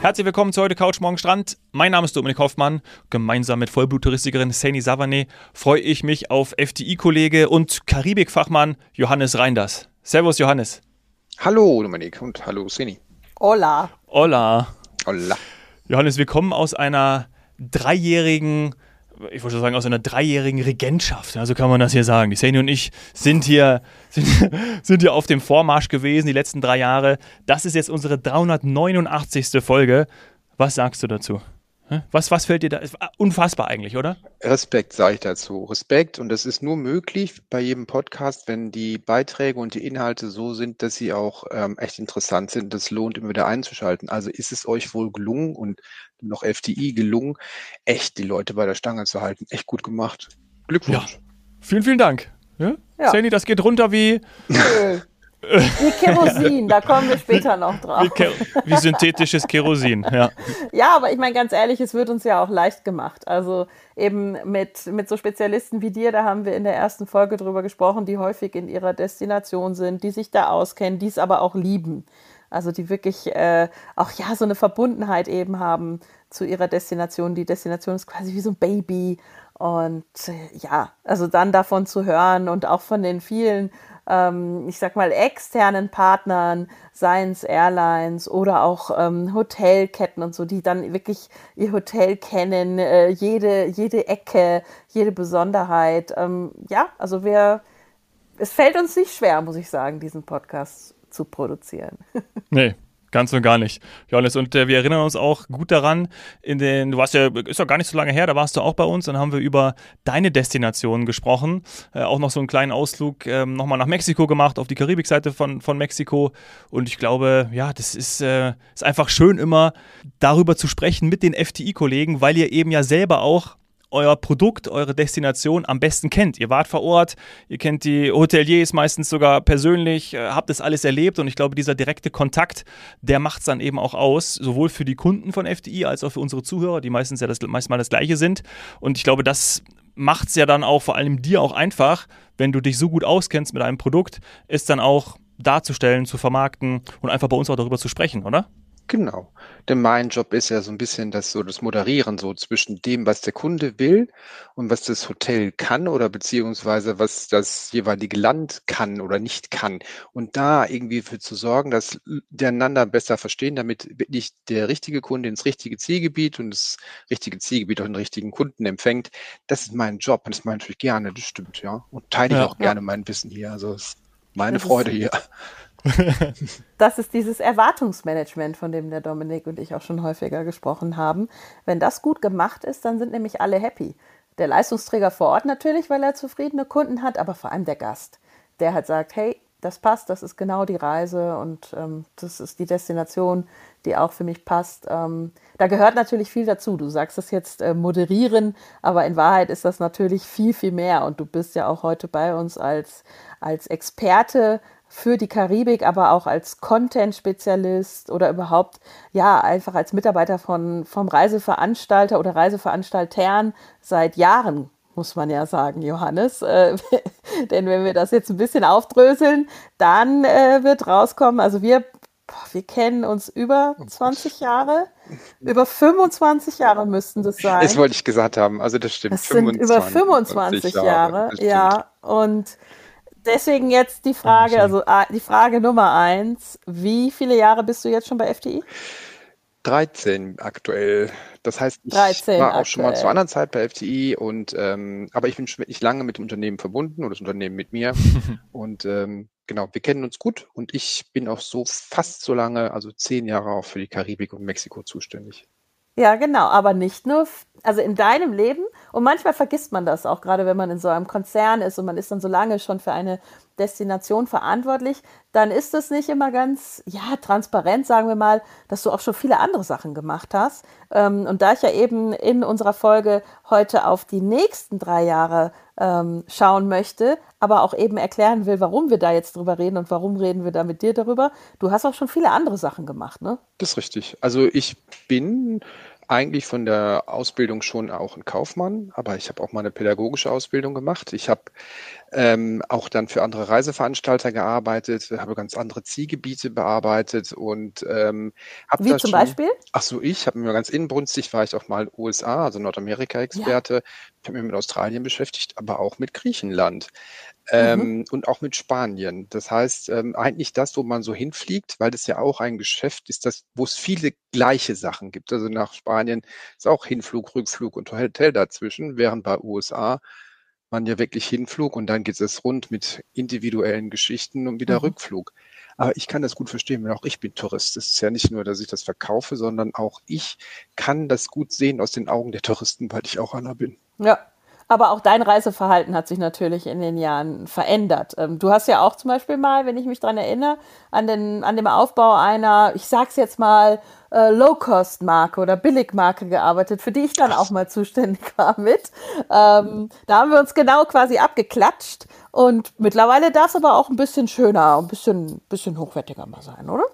Herzlich willkommen zu heute Couch Morgen Strand. Mein Name ist Dominik Hoffmann. Gemeinsam mit Vollbluttouristikerin Saini Savane freue ich mich auf FDI-Kollege und Karibikfachmann Johannes Reinders. Servus Johannes. Hallo Dominik und hallo Saini. Hola. Hola. Hola. Johannes, wir kommen aus einer dreijährigen ich wollte sagen, aus einer dreijährigen Regentschaft. Also kann man das hier sagen. Die Sani und ich sind hier, sind, sind hier auf dem Vormarsch gewesen, die letzten drei Jahre. Das ist jetzt unsere 389. Folge. Was sagst du dazu? Was, was fällt dir da? Unfassbar eigentlich, oder? Respekt, sage ich dazu. Respekt. Und das ist nur möglich bei jedem Podcast, wenn die Beiträge und die Inhalte so sind, dass sie auch ähm, echt interessant sind. Das lohnt immer wieder einzuschalten. Also ist es euch wohl gelungen und noch FDI gelungen, echt die Leute bei der Stange zu halten. Echt gut gemacht. Glückwunsch. Ja. Vielen, vielen Dank. Ja? ja. Sandy, das geht runter wie. Wie Kerosin, da kommen wir später noch drauf. Wie, wie synthetisches Kerosin, ja. Ja, aber ich meine ganz ehrlich, es wird uns ja auch leicht gemacht. Also eben mit, mit so Spezialisten wie dir, da haben wir in der ersten Folge drüber gesprochen, die häufig in ihrer Destination sind, die sich da auskennen, die es aber auch lieben. Also die wirklich äh, auch ja so eine Verbundenheit eben haben zu ihrer Destination. Die Destination ist quasi wie so ein Baby. Und äh, ja, also dann davon zu hören und auch von den vielen ähm, ich sag mal, externen Partnern, seien es Airlines oder auch ähm, Hotelketten und so, die dann wirklich ihr Hotel kennen, äh, jede, jede Ecke, jede Besonderheit. Ähm, ja, also wir, es fällt uns nicht schwer, muss ich sagen, diesen Podcast zu produzieren. Nee, Ganz und gar nicht, Johannes. Und äh, wir erinnern uns auch gut daran, in den, du warst ja, ist doch gar nicht so lange her, da warst du auch bei uns, dann haben wir über deine Destination gesprochen. Äh, auch noch so einen kleinen Ausflug ähm, nochmal nach Mexiko gemacht, auf die Karibikseite von, von Mexiko. Und ich glaube, ja, das ist, äh, ist einfach schön, immer darüber zu sprechen mit den FTI-Kollegen, weil ihr eben ja selber auch euer Produkt, eure Destination am besten kennt. Ihr wart vor Ort, ihr kennt die Hoteliers meistens sogar persönlich, äh, habt das alles erlebt und ich glaube, dieser direkte Kontakt, der macht es dann eben auch aus, sowohl für die Kunden von FDI als auch für unsere Zuhörer, die meistens ja das, meistens das gleiche sind. Und ich glaube, das macht es ja dann auch vor allem dir auch einfach, wenn du dich so gut auskennst mit einem Produkt, es dann auch darzustellen, zu vermarkten und einfach bei uns auch darüber zu sprechen, oder? Genau. Denn mein Job ist ja so ein bisschen das so das Moderieren so zwischen dem, was der Kunde will und was das Hotel kann oder beziehungsweise was das jeweilige Land kann oder nicht kann. Und da irgendwie für zu sorgen, dass die einander besser verstehen, damit wirklich der richtige Kunde ins richtige Zielgebiet und das richtige Zielgebiet auch den richtigen Kunden empfängt. Das ist mein Job und das mache ich natürlich gerne, das stimmt, ja. Und teile ich Ja. auch gerne mein Wissen hier. Also es ist meine Freude hier. Das ist dieses Erwartungsmanagement, von dem der Dominik und ich auch schon häufiger gesprochen haben. Wenn das gut gemacht ist, dann sind nämlich alle happy. Der Leistungsträger vor Ort natürlich, weil er zufriedene Kunden hat, aber vor allem der Gast, der halt sagt, hey, das passt, das ist genau die Reise und ähm, das ist die Destination, die auch für mich passt. Ähm, da gehört natürlich viel dazu. Du sagst es jetzt äh, moderieren, aber in Wahrheit ist das natürlich viel, viel mehr. Und du bist ja auch heute bei uns als, als Experte für die Karibik, aber auch als Content-Spezialist oder überhaupt, ja, einfach als Mitarbeiter von, vom Reiseveranstalter oder Reiseveranstaltern seit Jahren, muss man ja sagen, Johannes. Äh, denn wenn wir das jetzt ein bisschen aufdröseln, dann äh, wird rauskommen, also wir, boah, wir kennen uns über 20 Jahre, über 25 Jahre müssten das sein. Das wollte ich gesagt haben. Also das stimmt. Das sind über 25 Jahre, stimmt. ja. Und deswegen jetzt die Frage, also ah, die Frage Nummer eins: Wie viele Jahre bist du jetzt schon bei FTI? 13 aktuell. Das heißt, ich 13 war auch schon mal aktuell. zu anderen Zeit bei FTI und ähm, aber ich bin schon wirklich lange mit dem Unternehmen verbunden oder das Unternehmen mit mir. und ähm, genau, wir kennen uns gut und ich bin auch so fast so lange, also zehn Jahre auch für die Karibik und Mexiko zuständig. Ja, genau, aber nicht nur, also in deinem Leben. Und manchmal vergisst man das auch, gerade wenn man in so einem Konzern ist und man ist dann so lange schon für eine Destination verantwortlich, dann ist es nicht immer ganz, ja, transparent, sagen wir mal, dass du auch schon viele andere Sachen gemacht hast. Ähm, Und da ich ja eben in unserer Folge heute auf die nächsten drei Jahre ähm, schauen möchte, aber auch eben erklären will, warum wir da jetzt drüber reden und warum reden wir da mit dir darüber. Du hast auch schon viele andere Sachen gemacht, ne? Das ist richtig. Also ich bin eigentlich von der Ausbildung schon auch ein Kaufmann, aber ich habe auch mal eine pädagogische Ausbildung gemacht. Ich habe ähm, auch dann für andere Reiseveranstalter gearbeitet, habe ganz andere Zielgebiete bearbeitet und ähm, habe Wie zum schon, Beispiel? Ach so, ich habe mir ganz inbrünstig, war ich auch mal USA, also Nordamerika-Experte. Ja. Ich habe mich mit Australien beschäftigt, aber auch mit Griechenland. Mhm. Ähm, und auch mit Spanien. Das heißt, ähm, eigentlich das, wo man so hinfliegt, weil das ja auch ein Geschäft ist, das, wo es viele gleiche Sachen gibt. Also nach Spanien ist auch Hinflug, Rückflug und Hotel dazwischen, während bei USA man ja wirklich hinflug und dann geht es rund mit individuellen Geschichten und wieder mhm. Rückflug. Aber ich kann das gut verstehen, weil auch ich bin Tourist. Es ist ja nicht nur, dass ich das verkaufe, sondern auch ich kann das gut sehen aus den Augen der Touristen, weil ich auch einer bin. Ja, aber auch dein Reiseverhalten hat sich natürlich in den Jahren verändert. Ähm, du hast ja auch zum Beispiel mal, wenn ich mich daran erinnere, an, den, an dem Aufbau einer, ich sag's jetzt mal, äh, Low-Cost-Marke oder Billig-Marke gearbeitet, für die ich dann auch mal zuständig war mit. Ähm, da haben wir uns genau quasi abgeklatscht. Und mittlerweile darf es aber auch ein bisschen schöner, ein bisschen, bisschen hochwertiger mal sein, oder?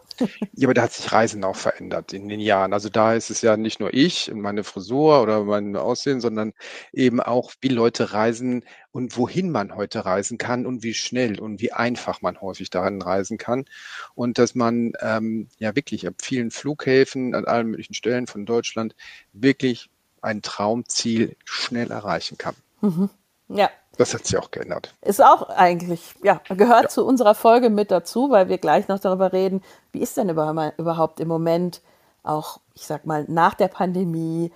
Ja, aber da hat sich Reisen auch verändert in den Jahren. Also da ist es ja nicht nur ich und meine Frisur oder mein Aussehen, sondern eben auch, wie Leute reisen und wohin man heute reisen kann und wie schnell und wie einfach man häufig daran reisen kann. Und dass man ähm, ja wirklich ab vielen Flughäfen an allen möglichen Stellen von Deutschland wirklich ein Traumziel schnell erreichen kann. Mhm. Ja, das hat sich auch geändert. Ist auch eigentlich, ja, gehört ja. zu unserer Folge mit dazu, weil wir gleich noch darüber reden, wie ist denn überhaupt im Moment auch, ich sag mal, nach der Pandemie,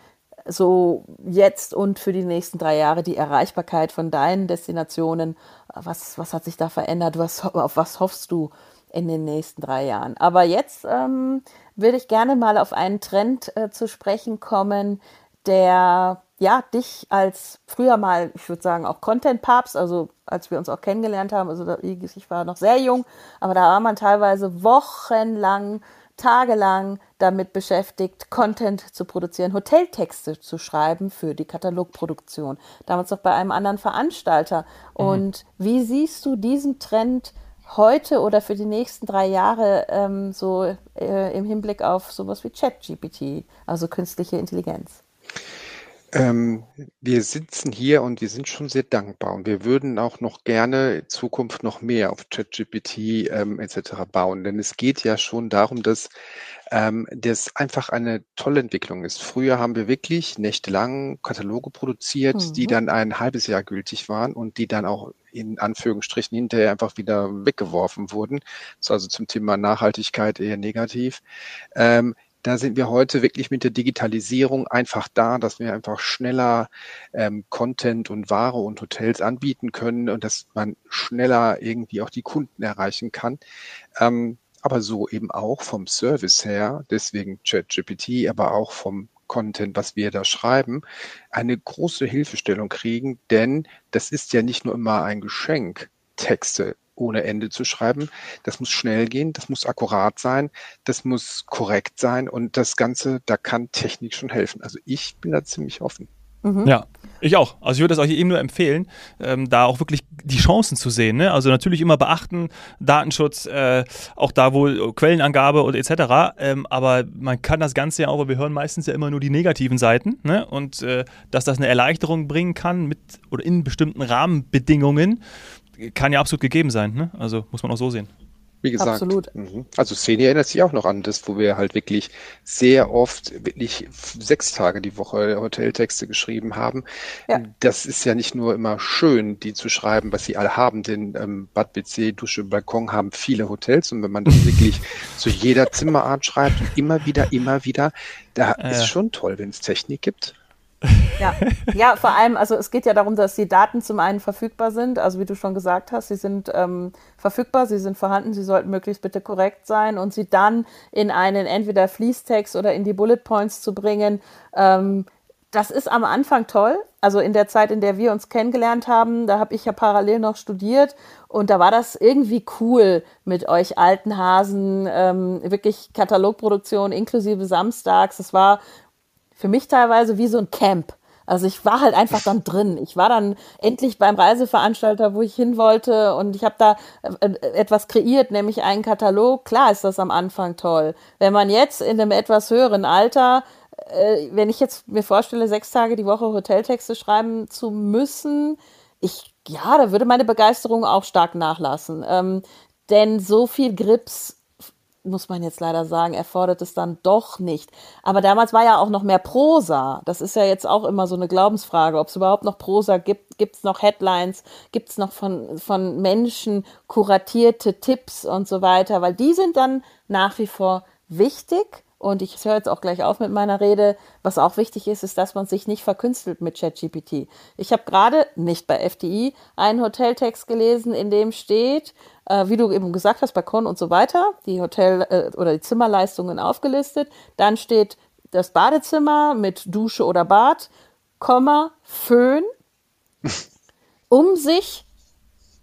so jetzt und für die nächsten drei Jahre die Erreichbarkeit von deinen Destinationen. Was, was hat sich da verändert? Was, auf was hoffst du in den nächsten drei Jahren? Aber jetzt ähm, würde ich gerne mal auf einen Trend äh, zu sprechen kommen, der ja, dich als früher mal, ich würde sagen, auch Content-Papst, also als wir uns auch kennengelernt haben, also ich war noch sehr jung, aber da war man teilweise wochenlang, tagelang damit beschäftigt, Content zu produzieren, Hoteltexte zu schreiben für die Katalogproduktion. Damals noch bei einem anderen Veranstalter. Mhm. Und wie siehst du diesen Trend heute oder für die nächsten drei Jahre ähm, so äh, im Hinblick auf sowas wie ChatGPT, also künstliche Intelligenz? Ähm, wir sitzen hier und wir sind schon sehr dankbar und wir würden auch noch gerne in Zukunft noch mehr auf ChatGPT ähm, etc. bauen, denn es geht ja schon darum, dass ähm, das einfach eine tolle Entwicklung ist. Früher haben wir wirklich nächtelang Kataloge produziert, mhm. die dann ein halbes Jahr gültig waren und die dann auch in Anführungsstrichen hinterher einfach wieder weggeworfen wurden. Das ist also zum Thema Nachhaltigkeit eher negativ. Ähm, da sind wir heute wirklich mit der Digitalisierung einfach da, dass wir einfach schneller ähm, Content und Ware und Hotels anbieten können und dass man schneller irgendwie auch die Kunden erreichen kann. Ähm, aber so eben auch vom Service her, deswegen ChatGPT, aber auch vom Content, was wir da schreiben, eine große Hilfestellung kriegen, denn das ist ja nicht nur immer ein Geschenk, Texte ohne Ende zu schreiben. Das muss schnell gehen, das muss akkurat sein, das muss korrekt sein und das Ganze, da kann Technik schon helfen. Also ich bin da ziemlich offen. Mhm. Ja, ich auch. Also ich würde das euch eben nur empfehlen, ähm, da auch wirklich die Chancen zu sehen. Ne? Also natürlich immer beachten, Datenschutz, äh, auch da wohl Quellenangabe und etc. Ähm, aber man kann das Ganze ja auch, weil wir hören meistens ja immer nur die negativen Seiten. Ne? Und äh, dass das eine Erleichterung bringen kann mit oder in bestimmten Rahmenbedingungen, kann ja absolut gegeben sein. Ne? Also muss man auch so sehen. Wie gesagt, Absolut. Mhm. also Szene erinnert sich auch noch an das, wo wir halt wirklich sehr oft, wirklich sechs Tage die Woche Hoteltexte geschrieben haben. Ja. Das ist ja nicht nur immer schön, die zu schreiben, was sie alle haben, denn ähm, Bad BC, Dusche, Balkon haben viele Hotels und wenn man das wirklich zu jeder Zimmerart schreibt und immer wieder, immer wieder, da äh. ist schon toll, wenn es Technik gibt. Ja. ja, vor allem, also es geht ja darum, dass die Daten zum einen verfügbar sind, also wie du schon gesagt hast, sie sind ähm, verfügbar, sie sind vorhanden, sie sollten möglichst bitte korrekt sein und sie dann in einen entweder Fließtext oder in die Bullet Points zu bringen. Ähm, das ist am Anfang toll. Also in der Zeit, in der wir uns kennengelernt haben, da habe ich ja parallel noch studiert und da war das irgendwie cool mit euch alten Hasen, ähm, wirklich Katalogproduktion inklusive Samstags. Es war für mich teilweise wie so ein Camp. Also ich war halt einfach dann drin. Ich war dann endlich beim Reiseveranstalter, wo ich hin wollte und ich habe da äh, äh, etwas kreiert, nämlich einen Katalog. Klar ist das am Anfang toll. Wenn man jetzt in einem etwas höheren Alter, äh, wenn ich jetzt mir vorstelle, sechs Tage die Woche Hoteltexte schreiben zu müssen, ich ja, da würde meine Begeisterung auch stark nachlassen. Ähm, denn so viel Grips muss man jetzt leider sagen, erfordert es dann doch nicht. Aber damals war ja auch noch mehr Prosa. Das ist ja jetzt auch immer so eine Glaubensfrage, ob es überhaupt noch Prosa gibt. Gibt es noch Headlines? Gibt es noch von, von Menschen kuratierte Tipps und so weiter? Weil die sind dann nach wie vor wichtig. Und ich höre jetzt auch gleich auf mit meiner Rede. Was auch wichtig ist, ist, dass man sich nicht verkünstelt mit ChatGPT. Ich habe gerade, nicht bei FDI, einen Hoteltext gelesen, in dem steht, äh, wie du eben gesagt hast, Balkon und so weiter, die Hotel- äh, oder die Zimmerleistungen aufgelistet. Dann steht das Badezimmer mit Dusche oder Bad, Komma, Föhn, um sich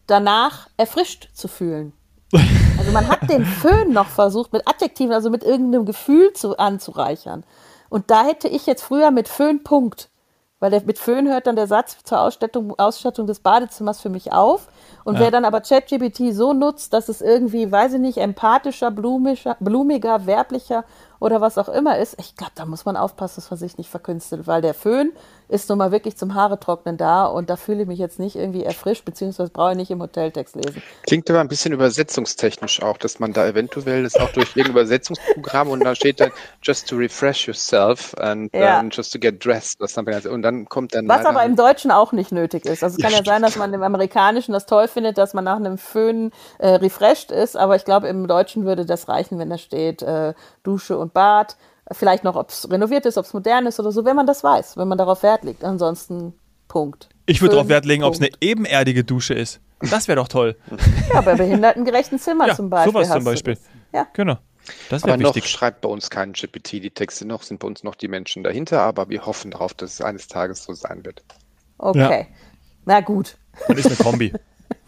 danach erfrischt zu fühlen. Also man hat den Föhn noch versucht, mit Adjektiven, also mit irgendeinem Gefühl zu, anzureichern. Und da hätte ich jetzt früher mit Föhn Punkt. Weil der, mit Föhn hört dann der Satz zur Ausstattung, Ausstattung des Badezimmers für mich auf. Und ja. wer dann aber ChatGPT so nutzt, dass es irgendwie, weiß ich nicht, empathischer, blumischer, blumiger, werblicher oder was auch immer ist, ich glaube, da muss man aufpassen, dass man sich nicht verkünstelt, weil der Föhn ist nun mal wirklich zum Haare trocknen da und da fühle ich mich jetzt nicht irgendwie erfrischt, beziehungsweise brauche ich nicht im Hoteltext lesen. Klingt aber ein bisschen übersetzungstechnisch auch, dass man da eventuell das auch durch irgendein Übersetzungsprogramm und da steht dann just to refresh yourself and ja. um, just to get dressed or something und dann kommt dann Was aber im Deutschen auch nicht nötig ist. Also es kann ja, ja sein, dass man im Amerikanischen das toll findet, dass man nach einem Föhn äh, refreshed ist, aber ich glaube im Deutschen würde das reichen, wenn da steht äh, Dusche und Bad Vielleicht noch, ob es renoviert ist, ob es modern ist oder so, wenn man das weiß, wenn man darauf Wert legt. Ansonsten Punkt. Ich würde darauf Wert legen, ob es eine ebenerdige Dusche ist. Das wäre doch toll. Ja, bei behindertengerechten Zimmern ja, zum Beispiel. Sowas zum Beispiel. Ja. Genau. Das aber noch wichtig. schreibt bei uns kein GPT die Texte, noch sind bei uns noch die Menschen dahinter, aber wir hoffen darauf, dass es eines Tages so sein wird. Okay. Ja. Na gut. Das ist eine Kombi.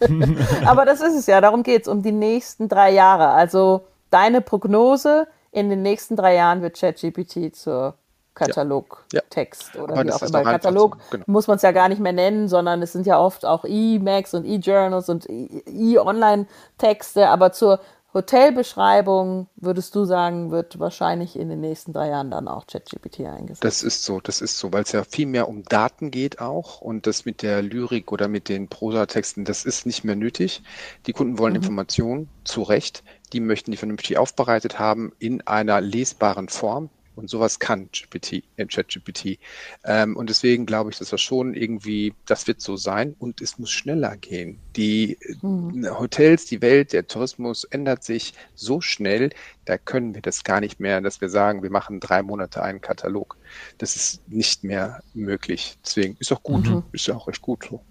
aber das ist es ja, darum geht es, um die nächsten drei Jahre. Also deine Prognose, in den nächsten drei Jahren wird ChatGPT zur Katalogtext ja. ja. oder wie auch immer. Katalog genau. muss man es ja gar nicht mehr nennen, sondern es sind ja oft auch E-Macs und E-Journals und E-Online-Texte, aber zur Hotelbeschreibung würdest du sagen, wird wahrscheinlich in den nächsten drei Jahren dann auch ChatGPT eingesetzt. Das ist so, das ist so, weil es ja viel mehr um Daten geht auch und das mit der Lyrik oder mit den Prosatexten, das ist nicht mehr nötig. Die Kunden wollen mhm. Informationen, zu Recht, die möchten die vernünftig aufbereitet haben in einer lesbaren Form. Und sowas kann GPT, äh, ChatGPT. Ähm, und deswegen glaube ich, dass das schon irgendwie, das wird so sein und es muss schneller gehen. Die mhm. Hotels, die Welt, der Tourismus ändert sich so schnell, da können wir das gar nicht mehr, dass wir sagen, wir machen drei Monate einen Katalog. Das ist nicht mehr möglich. Deswegen ist auch gut, mhm. ist ja auch recht gut so.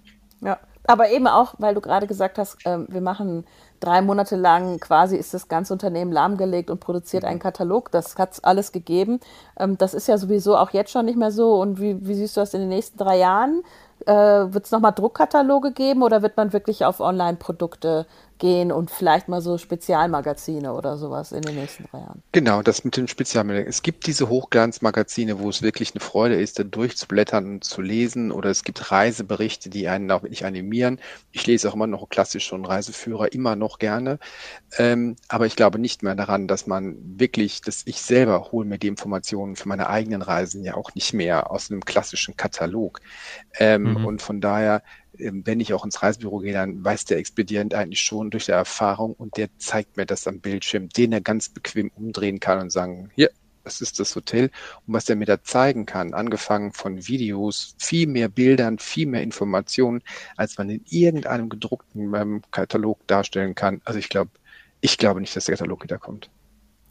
Ja, aber eben auch, weil du gerade gesagt hast, äh, wir machen drei Monate lang quasi ist das ganze Unternehmen lahmgelegt und produziert einen mhm. Katalog. Das hat es alles gegeben. Ähm, das ist ja sowieso auch jetzt schon nicht mehr so. Und wie, wie siehst du das in den nächsten drei Jahren? Äh, wird es nochmal Druckkataloge geben oder wird man wirklich auf Online-Produkte gehen und vielleicht mal so Spezialmagazine oder sowas in den nächsten drei Jahren. Genau, das mit den Spezialmagazinen. Es gibt diese Hochglanzmagazine, wo es wirklich eine Freude ist, da durchzublättern und zu lesen. Oder es gibt Reiseberichte, die einen auch wirklich animieren. Ich lese auch immer noch klassisch schon Reiseführer, immer noch gerne. Ähm, aber ich glaube nicht mehr daran, dass man wirklich, dass ich selber hole mir die Informationen für meine eigenen Reisen ja auch nicht mehr aus einem klassischen Katalog. Ähm, mhm. Und von daher wenn ich auch ins Reisebüro gehe, dann weiß der Expedient eigentlich schon durch die Erfahrung und der zeigt mir das am Bildschirm, den er ganz bequem umdrehen kann und sagen, hier, das ist das Hotel. Und was er mir da zeigen kann, angefangen von Videos, viel mehr Bildern, viel mehr Informationen, als man in irgendeinem gedruckten ähm, Katalog darstellen kann. Also ich glaube, ich glaube nicht, dass der Katalog wiederkommt.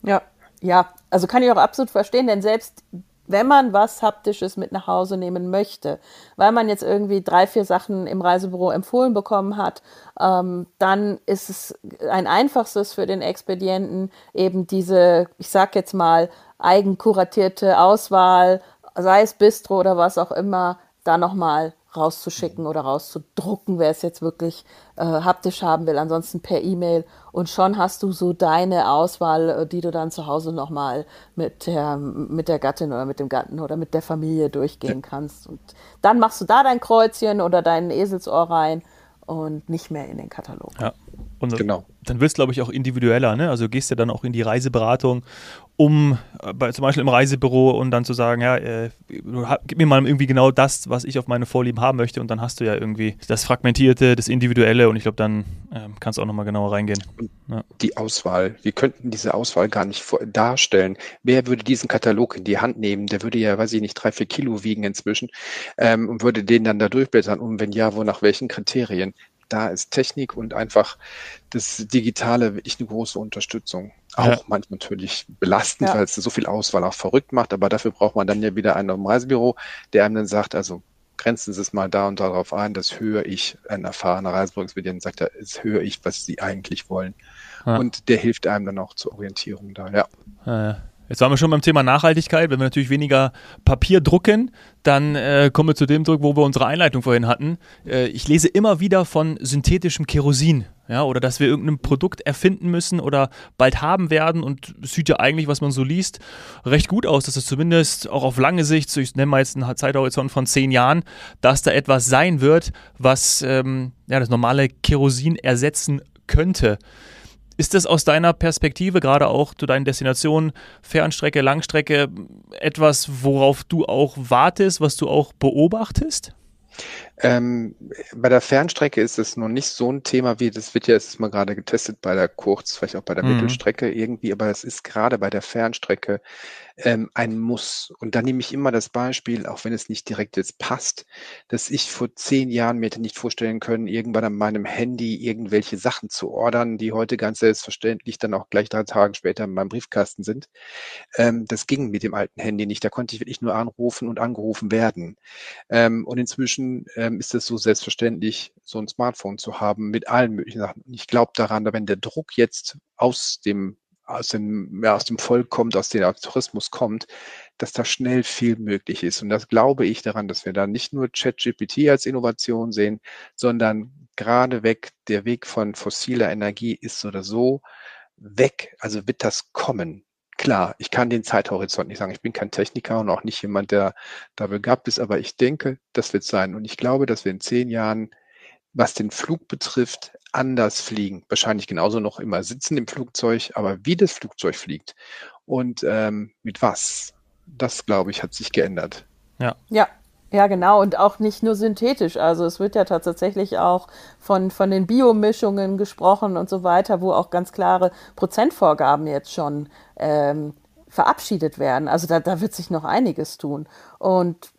Ja, ja, also kann ich auch absolut verstehen, denn selbst wenn man was Haptisches mit nach Hause nehmen möchte, weil man jetzt irgendwie drei, vier Sachen im Reisebüro empfohlen bekommen hat, ähm, dann ist es ein einfachstes für den Expedienten, eben diese, ich sag jetzt mal, eigenkuratierte Auswahl, sei es Bistro oder was auch immer, da nochmal rauszuschicken oder rauszudrucken, wer es jetzt wirklich äh, haptisch haben will, ansonsten per E-Mail. Und schon hast du so deine Auswahl, äh, die du dann zu Hause nochmal mit der, mit der Gattin oder mit dem Gatten oder mit der Familie durchgehen ja. kannst. Und dann machst du da dein Kreuzchen oder dein Eselsohr rein und nicht mehr in den Katalog. Ja. Und genau. dann wirst du, glaube ich, auch individueller. Ne? Also gehst du dann auch in die Reiseberatung um äh, bei, zum Beispiel im Reisebüro und dann zu sagen, ja, äh, gib mir mal irgendwie genau das, was ich auf meine Vorlieben haben möchte und dann hast du ja irgendwie das Fragmentierte, das Individuelle und ich glaube, dann äh, kannst du auch nochmal genauer reingehen. Ja. Die Auswahl, wir könnten diese Auswahl gar nicht vor, darstellen. Wer würde diesen Katalog in die Hand nehmen? Der würde ja, weiß ich nicht, drei, vier Kilo wiegen inzwischen ähm, und würde den dann da durchblättern und wenn ja, wo nach welchen Kriterien? da ist Technik und einfach das Digitale wirklich eine große Unterstützung. Auch ja. manchmal natürlich belastend, ja. weil es so viel Auswahl auch verrückt macht, aber dafür braucht man dann ja wieder einen im Reisebüro, der einem dann sagt, also grenzen Sie es mal da und darauf ein, das höre ich, ein erfahrener Reisebüroexpedient sagt, das höre ich, was Sie eigentlich wollen. Ja. Und der hilft einem dann auch zur Orientierung da, ja. Jetzt waren wir schon beim Thema Nachhaltigkeit. Wenn wir natürlich weniger Papier drucken, dann äh, kommen wir zu dem Druck, wo wir unsere Einleitung vorhin hatten. Äh, ich lese immer wieder von synthetischem Kerosin. Ja, oder dass wir irgendein Produkt erfinden müssen oder bald haben werden. Und es sieht ja eigentlich, was man so liest, recht gut aus, dass es zumindest auch auf lange Sicht, ich nenne mal jetzt einen Zeithorizont von zehn Jahren, dass da etwas sein wird, was ähm, ja, das normale Kerosin ersetzen könnte. Ist das aus deiner Perspektive, gerade auch zu deinen Destinationen, Fernstrecke, Langstrecke, etwas, worauf du auch wartest, was du auch beobachtest? Ähm, bei der Fernstrecke ist es noch nicht so ein Thema wie, das wird ja jetzt mal gerade getestet bei der Kurz, vielleicht auch bei der mhm. Mittelstrecke irgendwie, aber es ist gerade bei der Fernstrecke ähm, ein Muss. Und da nehme ich immer das Beispiel, auch wenn es nicht direkt jetzt passt, dass ich vor zehn Jahren mir hätte nicht vorstellen können, irgendwann an meinem Handy irgendwelche Sachen zu ordern, die heute ganz selbstverständlich dann auch gleich drei Tage später in meinem Briefkasten sind. Ähm, das ging mit dem alten Handy nicht. Da konnte ich wirklich nur anrufen und angerufen werden. Ähm, und inzwischen ähm, ist es so selbstverständlich, so ein Smartphone zu haben mit allen möglichen Sachen. Ich glaube daran, wenn der Druck jetzt aus dem aus dem, ja, aus dem Volk kommt, aus dem Tourismus kommt, dass da schnell viel möglich ist. Und das glaube ich daran, dass wir da nicht nur ChatGPT als Innovation sehen, sondern gerade weg, der Weg von fossiler Energie ist oder so weg. Also wird das kommen. Klar, ich kann den Zeithorizont nicht sagen. Ich bin kein Techniker und auch nicht jemand, der da begabt ist, aber ich denke, das wird sein. Und ich glaube, dass wir in zehn Jahren, was den Flug betrifft, anders fliegen. Wahrscheinlich genauso noch immer sitzen im Flugzeug, aber wie das Flugzeug fliegt und ähm, mit was, das glaube ich, hat sich geändert. Ja. Ja. Ja, genau. Und auch nicht nur synthetisch. Also es wird ja tatsächlich auch von, von den Biomischungen gesprochen und so weiter, wo auch ganz klare Prozentvorgaben jetzt schon ähm, verabschiedet werden. Also da, da wird sich noch einiges tun. Und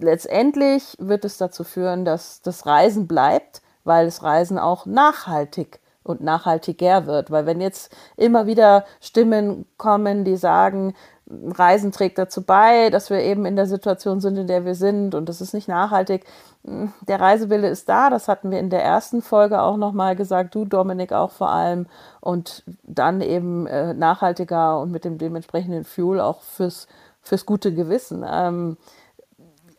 letztendlich wird es dazu führen, dass das Reisen bleibt weil das Reisen auch nachhaltig und nachhaltiger wird. Weil wenn jetzt immer wieder Stimmen kommen, die sagen, Reisen trägt dazu bei, dass wir eben in der Situation sind, in der wir sind und das ist nicht nachhaltig. Der Reisewille ist da, das hatten wir in der ersten Folge auch nochmal gesagt, du Dominik auch vor allem und dann eben äh, nachhaltiger und mit dem dementsprechenden Fuel auch fürs, fürs gute Gewissen. Ähm,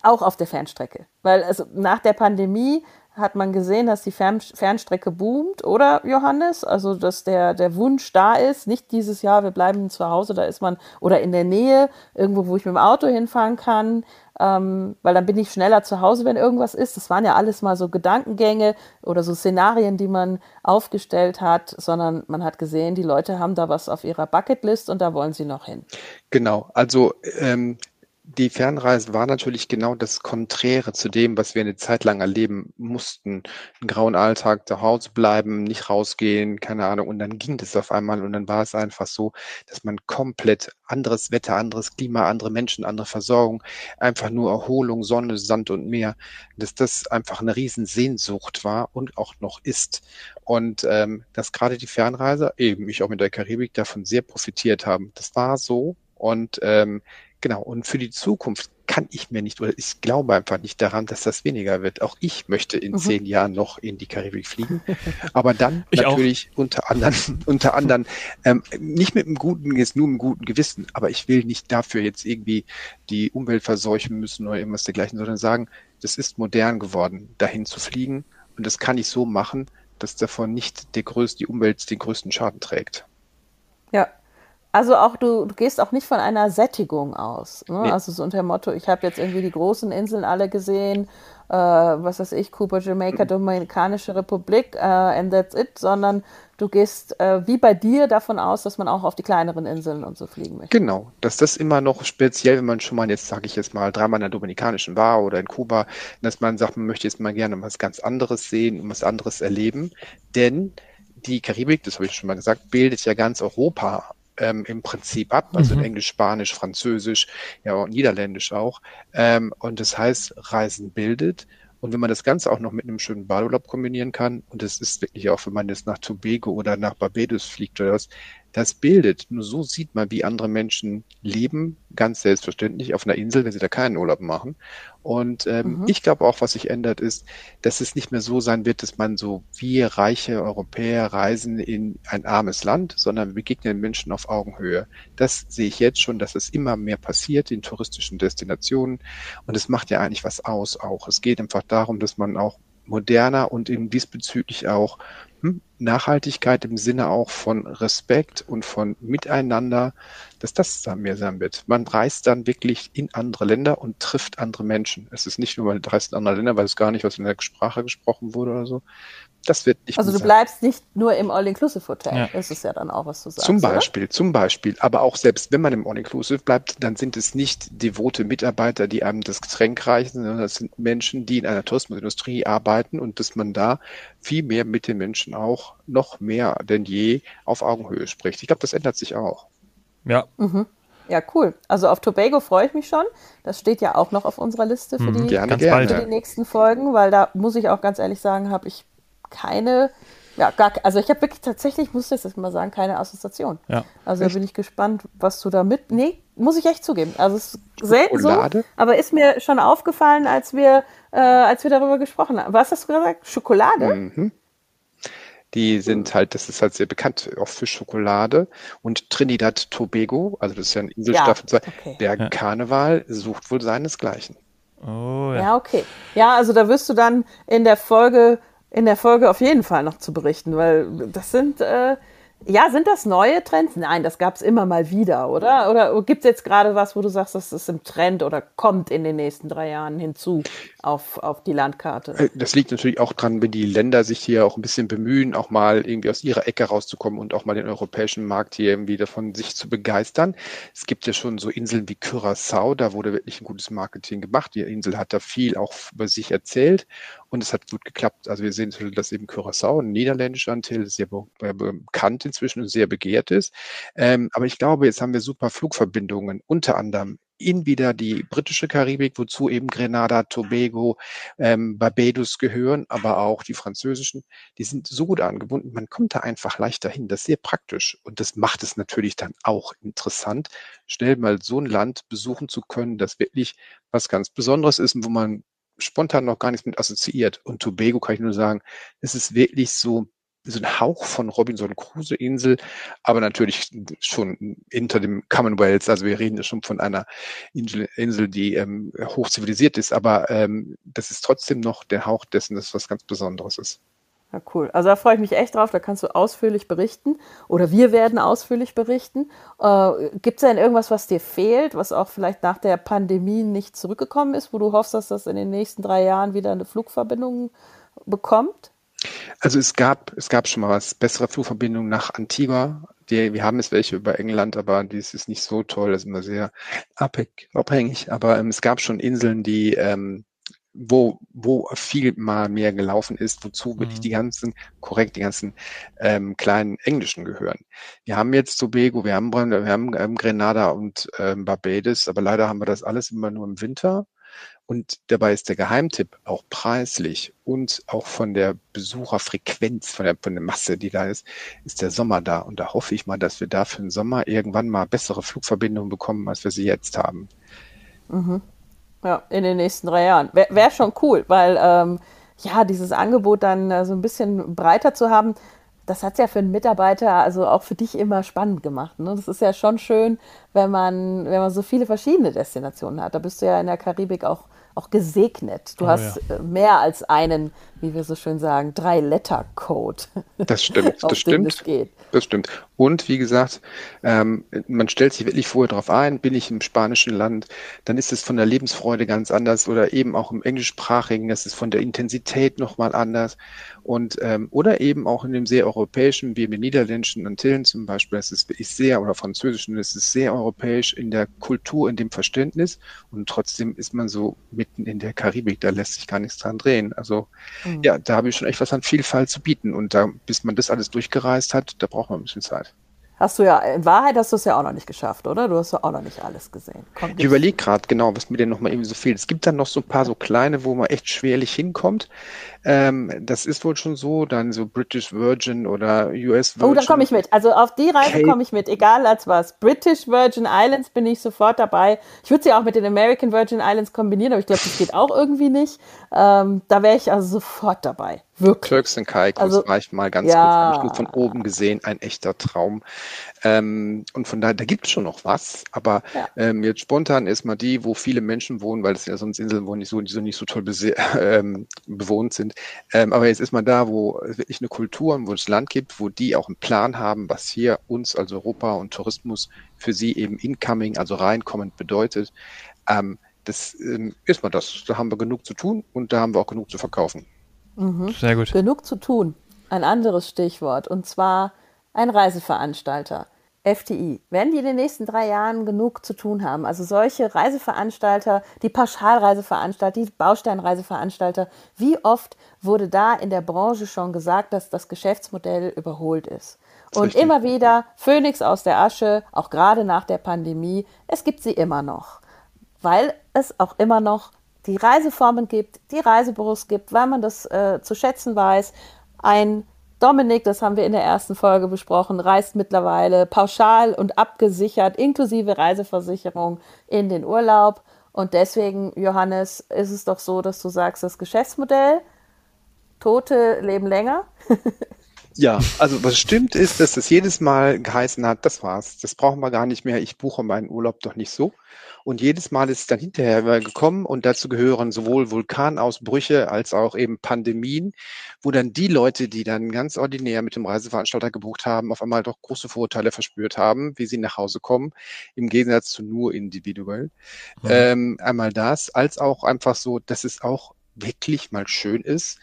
auch auf der Fernstrecke. Weil also nach der Pandemie hat man gesehen, dass die Fern Fernstrecke boomt, oder Johannes? Also, dass der, der Wunsch da ist, nicht dieses Jahr, wir bleiben zu Hause, da ist man, oder in der Nähe, irgendwo, wo ich mit dem Auto hinfahren kann, ähm, weil dann bin ich schneller zu Hause, wenn irgendwas ist. Das waren ja alles mal so Gedankengänge oder so Szenarien, die man aufgestellt hat, sondern man hat gesehen, die Leute haben da was auf ihrer Bucketlist und da wollen sie noch hin. Genau, also ähm, die Fernreise war natürlich genau das Konträre zu dem, was wir eine Zeit lang erleben mussten. Einen grauen Alltag, zu Hause bleiben, nicht rausgehen, keine Ahnung. Und dann ging das auf einmal und dann war es einfach so, dass man komplett anderes Wetter, anderes Klima, andere Menschen, andere Versorgung, einfach nur Erholung, Sonne, Sand und Meer, dass das einfach eine Riesensehnsucht war und auch noch ist. Und ähm, dass gerade die Fernreise, eben ich auch mit der Karibik, davon sehr profitiert haben. Das war so und ähm, Genau, und für die Zukunft kann ich mir nicht oder ich glaube einfach nicht daran, dass das weniger wird. Auch ich möchte in mhm. zehn Jahren noch in die Karibik fliegen, aber dann ich natürlich auch. unter anderem, unter anderem ähm, nicht mit einem guten, jetzt nur mit einem guten Gewissen, aber ich will nicht dafür jetzt irgendwie die Umwelt verseuchen müssen oder irgendwas dergleichen, sondern sagen, das ist modern geworden, dahin zu fliegen und das kann ich so machen, dass davon nicht der größte, die Umwelt den größten Schaden trägt. Ja, Also auch du, du, gehst auch nicht von einer Sättigung aus. Ne? Nee. Also so unter dem Motto, ich habe jetzt irgendwie die großen Inseln alle gesehen, äh, was weiß ich, Kuba, Jamaika, Dominikanische Republik, äh, and that's it, sondern du gehst äh, wie bei dir davon aus, dass man auch auf die kleineren Inseln und so fliegen möchte. Genau, dass das immer noch speziell, wenn man schon mal jetzt, sage ich jetzt mal, dreimal in der Dominikanischen war oder in Kuba, dass man sagt, man möchte jetzt mal gerne was ganz anderes sehen und was anderes erleben, denn die Karibik, das habe ich schon mal gesagt, bildet ja ganz Europa ähm, im Prinzip ab, also mhm. Englisch, Spanisch, Französisch, ja und Niederländisch auch. Ähm, und das heißt, Reisen bildet. Und wenn man das Ganze auch noch mit einem schönen Badurlaub kombinieren kann, und das ist wirklich auch, wenn man jetzt nach Tobago oder nach Barbados fliegt oder was, das bildet. Nur so sieht man, wie andere Menschen leben, ganz selbstverständlich auf einer Insel, wenn sie da keinen Urlaub machen. Und ähm, mhm. ich glaube auch, was sich ändert, ist, dass es nicht mehr so sein wird, dass man so wie reiche Europäer reisen in ein armes Land, sondern begegnen Menschen auf Augenhöhe. Das sehe ich jetzt schon, dass es immer mehr passiert in touristischen Destinationen. Und es macht ja eigentlich was aus auch. Es geht einfach darum, dass man auch moderner und eben diesbezüglich auch Nachhaltigkeit im Sinne auch von Respekt und von Miteinander, dass das da mehr sein wird. Man reist dann wirklich in andere Länder und trifft andere Menschen. Es ist nicht nur, man reist in andere Länder, weil es gar nicht was in der Sprache gesprochen wurde oder so, das wird nicht Also du sein. bleibst nicht nur im All-Inclusive-Hotel. Ja. Das ist ja dann auch, was du sagst. Zum Beispiel, oder? zum Beispiel. Aber auch selbst wenn man im All-Inclusive bleibt, dann sind es nicht devote Mitarbeiter, die einem das Getränk reichen, sondern das sind Menschen, die in einer Tourismusindustrie arbeiten und dass man da viel mehr mit den Menschen auch noch mehr denn je auf Augenhöhe spricht. Ich glaube, das ändert sich auch. Ja. Mhm. Ja, cool. Also auf Tobago freue ich mich schon. Das steht ja auch noch auf unserer Liste für, mhm. die, gerne, gerne. für die nächsten Folgen, weil da muss ich auch ganz ehrlich sagen, habe ich keine, ja, gar, also ich habe wirklich tatsächlich, muss ich jetzt mal sagen, keine Assoziation. Ja. Also da bin ich gespannt, was du da mit, nee, muss ich echt zugeben. Also es ist selten Schokolade? so, aber ist mir schon aufgefallen, als wir, äh, als wir darüber gesprochen haben. Was hast du gesagt? Schokolade? Mhm. Die sind halt, das ist halt sehr bekannt, auch für Schokolade. Und Trinidad Tobago, also das ist ja ein Inselstaffel, ja, okay. der ja. Karneval sucht wohl seinesgleichen. Oh, ja. ja, okay. Ja, also da wirst du dann in der Folge in der Folge auf jeden Fall noch zu berichten, weil das sind, äh, ja, sind das neue Trends? Nein, das gab es immer mal wieder, oder? Oder gibt es jetzt gerade was, wo du sagst, das ist im Trend oder kommt in den nächsten drei Jahren hinzu auf, auf die Landkarte? Äh, das liegt natürlich auch dran, wenn die Länder sich hier auch ein bisschen bemühen, auch mal irgendwie aus ihrer Ecke rauszukommen und auch mal den europäischen Markt hier irgendwie davon sich zu begeistern. Es gibt ja schon so Inseln wie Curaçao, da wurde wirklich ein gutes Marketing gemacht. Die Insel hat da viel auch über sich erzählt und es hat gut geklappt. Also wir sehen, dass eben Curaçao, ein niederländischer Anteil, sehr bekannt inzwischen und sehr begehrt ist. Ähm, aber ich glaube, jetzt haben wir super Flugverbindungen, unter anderem in wieder die britische Karibik, wozu eben Grenada, Tobago, ähm, Barbados gehören, aber auch die französischen, die sind so gut angebunden, man kommt da einfach leichter hin. Das ist sehr praktisch und das macht es natürlich dann auch interessant, schnell mal so ein Land besuchen zu können, das wirklich was ganz Besonderes ist und wo man spontan noch gar nichts mit assoziiert. Und Tobago kann ich nur sagen, es ist wirklich so, so ein Hauch von Robinson Crusoe Insel, aber natürlich schon hinter dem Commonwealth. Also wir reden ja schon von einer Insel, Insel die ähm, hoch zivilisiert ist, aber ähm, das ist trotzdem noch der Hauch dessen, dass was ganz Besonderes ist. Ja, cool. Also da freue ich mich echt drauf. Da kannst du ausführlich berichten. Oder wir werden ausführlich berichten. Äh, Gibt es denn irgendwas, was dir fehlt, was auch vielleicht nach der Pandemie nicht zurückgekommen ist, wo du hoffst, dass das in den nächsten drei Jahren wieder eine Flugverbindung bekommt? Also es gab, es gab schon mal was, bessere Flugverbindungen nach Antigua. Die, wir haben jetzt welche über England, aber dies ist nicht so toll, das ist immer sehr abhängig. Aber ähm, es gab schon Inseln, die ähm, wo, wo viel mal mehr gelaufen ist, wozu mhm. wirklich die ganzen, korrekt, die ganzen ähm, kleinen Englischen gehören. Wir haben jetzt Tobago, wir haben, wir haben ähm, Grenada und ähm, Barbados, aber leider haben wir das alles immer nur im Winter. Und dabei ist der Geheimtipp auch preislich und auch von der Besucherfrequenz, von der, von der Masse, die da ist, ist der Sommer da. Und da hoffe ich mal, dass wir da für den Sommer irgendwann mal bessere Flugverbindungen bekommen, als wir sie jetzt haben. Mhm. Ja, in den nächsten drei Jahren. Wäre wär schon cool, weil ähm, ja, dieses Angebot dann äh, so ein bisschen breiter zu haben, das hat es ja für einen Mitarbeiter, also auch für dich immer spannend gemacht. Ne? Das ist ja schon schön, wenn man, wenn man so viele verschiedene Destinationen hat. Da bist du ja in der Karibik auch, auch gesegnet. Du oh, hast ja. Äh, mehr als einen, wie wir so schön sagen, Drei-Letter-Code. Das stimmt, das stimmt. Das stimmt. Und wie gesagt, ähm, man stellt sich wirklich vorher darauf ein, bin ich im spanischen Land, dann ist es von der Lebensfreude ganz anders oder eben auch im englischsprachigen, das ist von der Intensität nochmal anders. Und ähm, oder eben auch in dem sehr europäischen, wie im niederländischen Antillen zum Beispiel, das ist wirklich sehr, oder französischen, das ist sehr europäisch in der Kultur, in dem Verständnis. Und trotzdem ist man so mitten in der Karibik, da lässt sich gar nichts dran drehen. Also mhm. ja, da habe ich schon echt was an Vielfalt zu bieten. Und da, bis man das alles durchgereist hat, da braucht man ein bisschen Zeit. Hast du ja, in Wahrheit hast du es ja auch noch nicht geschafft, oder? Du hast ja auch noch nicht alles gesehen. Komm, ich überlege gerade genau, was mir denn noch mal irgendwie so fehlt. Es gibt dann noch so ein paar so kleine, wo man echt schwerlich hinkommt. Ähm, das ist wohl schon so, dann so British Virgin oder US Virgin. Oh, dann komme ich mit. Also auf die Reise komme ich mit, egal als was. British Virgin Islands bin ich sofort dabei. Ich würde sie auch mit den American Virgin Islands kombinieren, aber ich glaube, das geht auch irgendwie nicht. Ähm, da wäre ich also sofort dabei. Wirklich. Turks and Caicos also, reicht mal ganz ja. kurz, habe ich von oben gesehen, ein echter Traum. Ähm, und von daher, da gibt es schon noch was, aber ja. ähm, jetzt spontan erstmal die, wo viele Menschen wohnen, weil das ja sonst Inseln, wo nicht so, die so nicht so toll ähm, bewohnt sind. Ähm, aber jetzt ist mal da, wo es wirklich eine Kultur und wo es Land gibt, wo die auch einen Plan haben, was hier uns als Europa und Tourismus für sie eben incoming, also reinkommend bedeutet. Ähm, das ähm, ist mal das. Da haben wir genug zu tun und da haben wir auch genug zu verkaufen. Mhm. Sehr gut. Genug zu tun. Ein anderes Stichwort. Und zwar ein Reiseveranstalter. FTI. Werden die in den nächsten drei Jahren genug zu tun haben? Also solche Reiseveranstalter, die Pauschalreiseveranstalter, die Bausteinreiseveranstalter, wie oft wurde da in der Branche schon gesagt, dass das Geschäftsmodell überholt ist? Und Richtig. immer wieder Phönix aus der Asche, auch gerade nach der Pandemie, es gibt sie immer noch, weil es auch immer noch die Reiseformen gibt, die Reisebüros gibt, weil man das äh, zu schätzen weiß. Ein Dominik, das haben wir in der ersten Folge besprochen, reist mittlerweile pauschal und abgesichert, inklusive Reiseversicherung, in den Urlaub. Und deswegen, Johannes, ist es doch so, dass du sagst, das Geschäftsmodell, Tote leben länger. Ja, also was stimmt ist, dass es jedes Mal geheißen hat, das war's, das brauchen wir gar nicht mehr, ich buche meinen Urlaub doch nicht so. Und jedes Mal ist es dann hinterher gekommen und dazu gehören sowohl Vulkanausbrüche als auch eben Pandemien, wo dann die Leute, die dann ganz ordinär mit dem Reiseveranstalter gebucht haben, auf einmal doch große Vorteile verspürt haben, wie sie nach Hause kommen, im Gegensatz zu nur individuell. Mhm. Ähm, einmal das, als auch einfach so, dass es auch wirklich mal schön ist,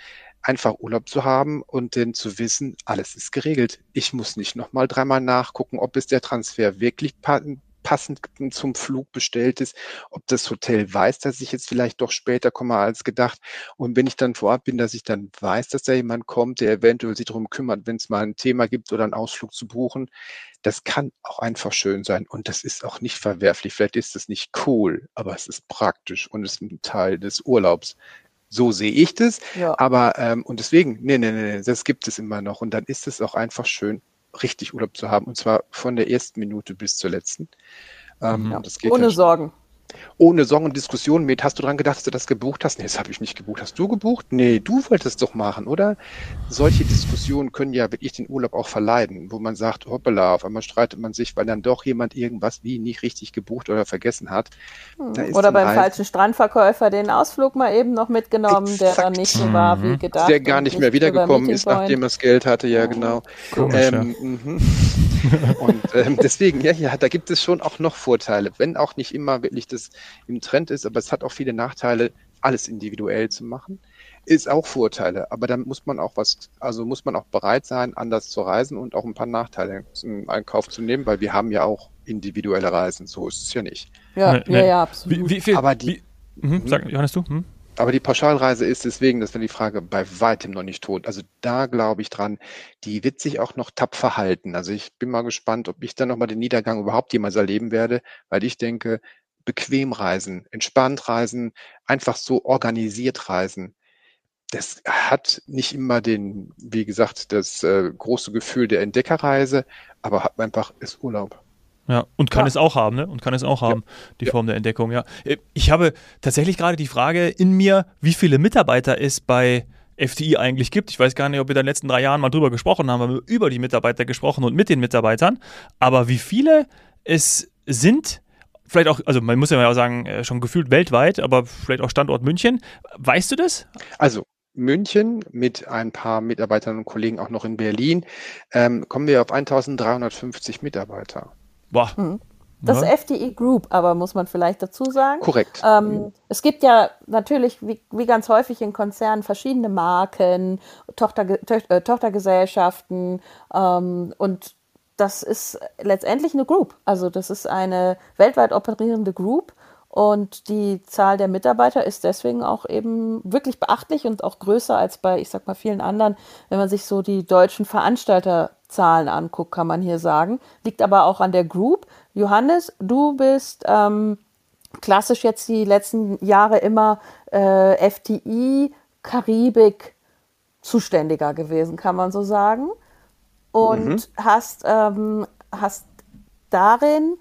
einfach Urlaub zu haben und dann zu wissen, alles ist geregelt. Ich muss nicht nochmal dreimal nachgucken, ob es der Transfer wirklich passend zum Flug bestellt ist, ob das Hotel weiß, dass ich jetzt vielleicht doch später komme als gedacht. Und wenn ich dann vor Ort bin, dass ich dann weiß, dass da jemand kommt, der eventuell sich darum kümmert, wenn es mal ein Thema gibt oder einen Ausflug zu buchen. Das kann auch einfach schön sein und das ist auch nicht verwerflich. Vielleicht ist es nicht cool, aber es ist praktisch und ist ein Teil des Urlaubs. So sehe ich das. Ja. Aber, ähm, und deswegen, nee, nee, nee, das gibt es immer noch. Und dann ist es auch einfach schön, richtig Urlaub zu haben. Und zwar von der ersten Minute bis zur letzten. Ähm, ja. Ohne Sorgen ohne Song und Diskussion mit, hast du dran gedacht, dass du das gebucht hast? Nee, das habe ich nicht gebucht. Hast du gebucht? Nee, du wolltest doch machen, oder? Solche Diskussionen können ja wirklich den Urlaub auch verleiden, wo man sagt, hoppala, auf einmal streitet man sich, weil dann doch jemand irgendwas wie nicht richtig gebucht oder vergessen hat. Hm. Oder beim halt falschen Strandverkäufer den Ausflug mal eben noch mitgenommen, Exakt. der dann nicht so war wie gedacht. Der gar nicht mehr wiedergekommen ist, nachdem er das Geld hatte, ja, genau. Komisch, ähm, ja. Mhm. und ähm, deswegen, ja, ja, da gibt es schon auch noch Vorteile, wenn auch nicht immer wirklich das im Trend ist, aber es hat auch viele Nachteile, alles individuell zu machen. Ist auch Vorteile, aber dann muss man auch was, also muss man auch bereit sein, anders zu reisen und auch ein paar Nachteile im Einkauf zu nehmen, weil wir haben ja auch individuelle Reisen, so ist es ja nicht. Ja, ja, ja, absolut. Wie, wie viel, aber die, wie, mh, sag, Johannes, du? Hm? Aber die Pauschalreise ist deswegen, das wäre die Frage, bei weitem noch nicht tot. Also da glaube ich dran, die wird sich auch noch tapfer halten. Also ich bin mal gespannt, ob ich dann nochmal den Niedergang überhaupt jemals erleben werde, weil ich denke, bequem reisen, entspannt reisen, einfach so organisiert reisen. Das hat nicht immer den, wie gesagt, das äh, große Gefühl der Entdeckerreise, aber hat einfach ist Urlaub. Ja, und kann ja. es auch haben, ne? Und kann es auch haben, ja. die Form der Entdeckung, ja. Äh, ich habe tatsächlich gerade die Frage in mir, wie viele Mitarbeiter es bei FTI eigentlich gibt. Ich weiß gar nicht, ob wir in den letzten drei Jahren mal drüber gesprochen haben, haben wir über die Mitarbeiter gesprochen und mit den Mitarbeitern. Aber wie viele es sind, vielleicht auch, also man muss ja auch sagen, äh, schon gefühlt weltweit, aber vielleicht auch Standort München. Weißt du das? Also München mit ein paar Mitarbeitern und Kollegen auch noch in Berlin, ähm, kommen wir auf 1350 Mitarbeiter. Boah. Mhm. Das ja. FDE Group, aber muss man vielleicht dazu sagen. Korrekt. Ähm, es gibt ja natürlich, wie, wie, ganz häufig in Konzernen, verschiedene Marken, Tochter, äh, Tochtergesellschaften ähm, und das ist letztendlich eine Group. Also das ist eine weltweit operierende Group und die Zahl der Mitarbeiter ist deswegen auch eben wirklich beachtlich und auch größer als bei, ich sag mal, vielen anderen. Wenn man sich so die deutschen Veranstalterzahlen anguckt, kann man hier sagen. Liegt aber auch an der Group. Johannes, du bist ähm, klassisch jetzt die letzten Jahre immer äh, FTI, Karibik zuständiger gewesen, kann man so sagen. Und mhm. hast, ähm, hast darin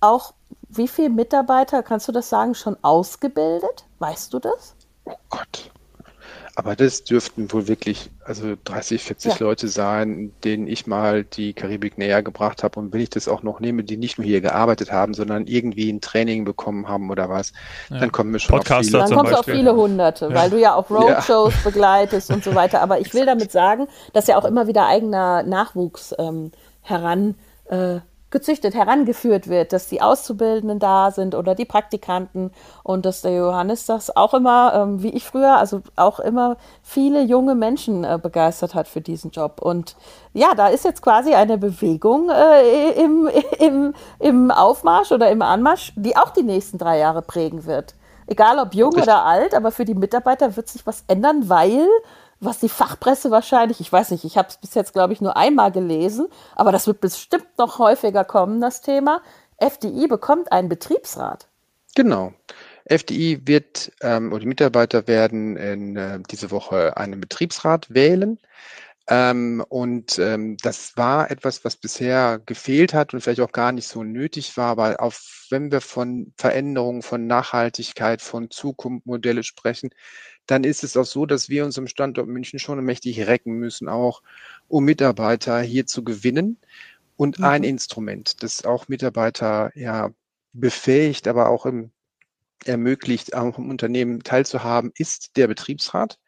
auch wie viele Mitarbeiter, kannst du das sagen, schon ausgebildet? Weißt du das? Oh Gott. Aber das dürften wohl wirklich also 30, 40 ja. Leute sein, denen ich mal die Karibik näher gebracht habe. Und wenn ich das auch noch nehme, die nicht nur hier gearbeitet haben, sondern irgendwie ein Training bekommen haben oder was, ja. dann kommen wir schon Podcaster auf viele. Dann kommst du auf viele Hunderte, ja. weil du ja auch Roadshows begleitest und so weiter. Aber ich will damit sagen, dass ja auch immer wieder eigener Nachwuchs ähm, heran äh, gezüchtet, herangeführt wird, dass die Auszubildenden da sind oder die Praktikanten und dass der Johannes das auch immer, ähm, wie ich früher, also auch immer viele junge Menschen äh, begeistert hat für diesen Job. Und ja, da ist jetzt quasi eine Bewegung äh, im, im, im Aufmarsch oder im Anmarsch, die auch die nächsten drei Jahre prägen wird. Egal ob jung oder alt, aber für die Mitarbeiter wird sich was ändern, weil was die Fachpresse wahrscheinlich, ich weiß nicht, ich habe es bis jetzt, glaube ich, nur einmal gelesen, aber das wird bestimmt noch häufiger kommen, das Thema. FDI bekommt einen Betriebsrat. Genau. FDI wird ähm, oder die Mitarbeiter werden in äh, diese Woche einen Betriebsrat wählen. Ähm, und ähm, das war etwas, was bisher gefehlt hat und vielleicht auch gar nicht so nötig war, weil auf, wenn wir von Veränderungen, von Nachhaltigkeit, von Zukunftsmodelle sprechen, dann ist es auch so, dass wir uns im Standort München schon mächtig recken müssen, auch um Mitarbeiter hier zu gewinnen. Und mhm. ein Instrument, das auch Mitarbeiter ja befähigt, aber auch im, ermöglicht, auch im Unternehmen teilzuhaben, ist der Betriebsrat.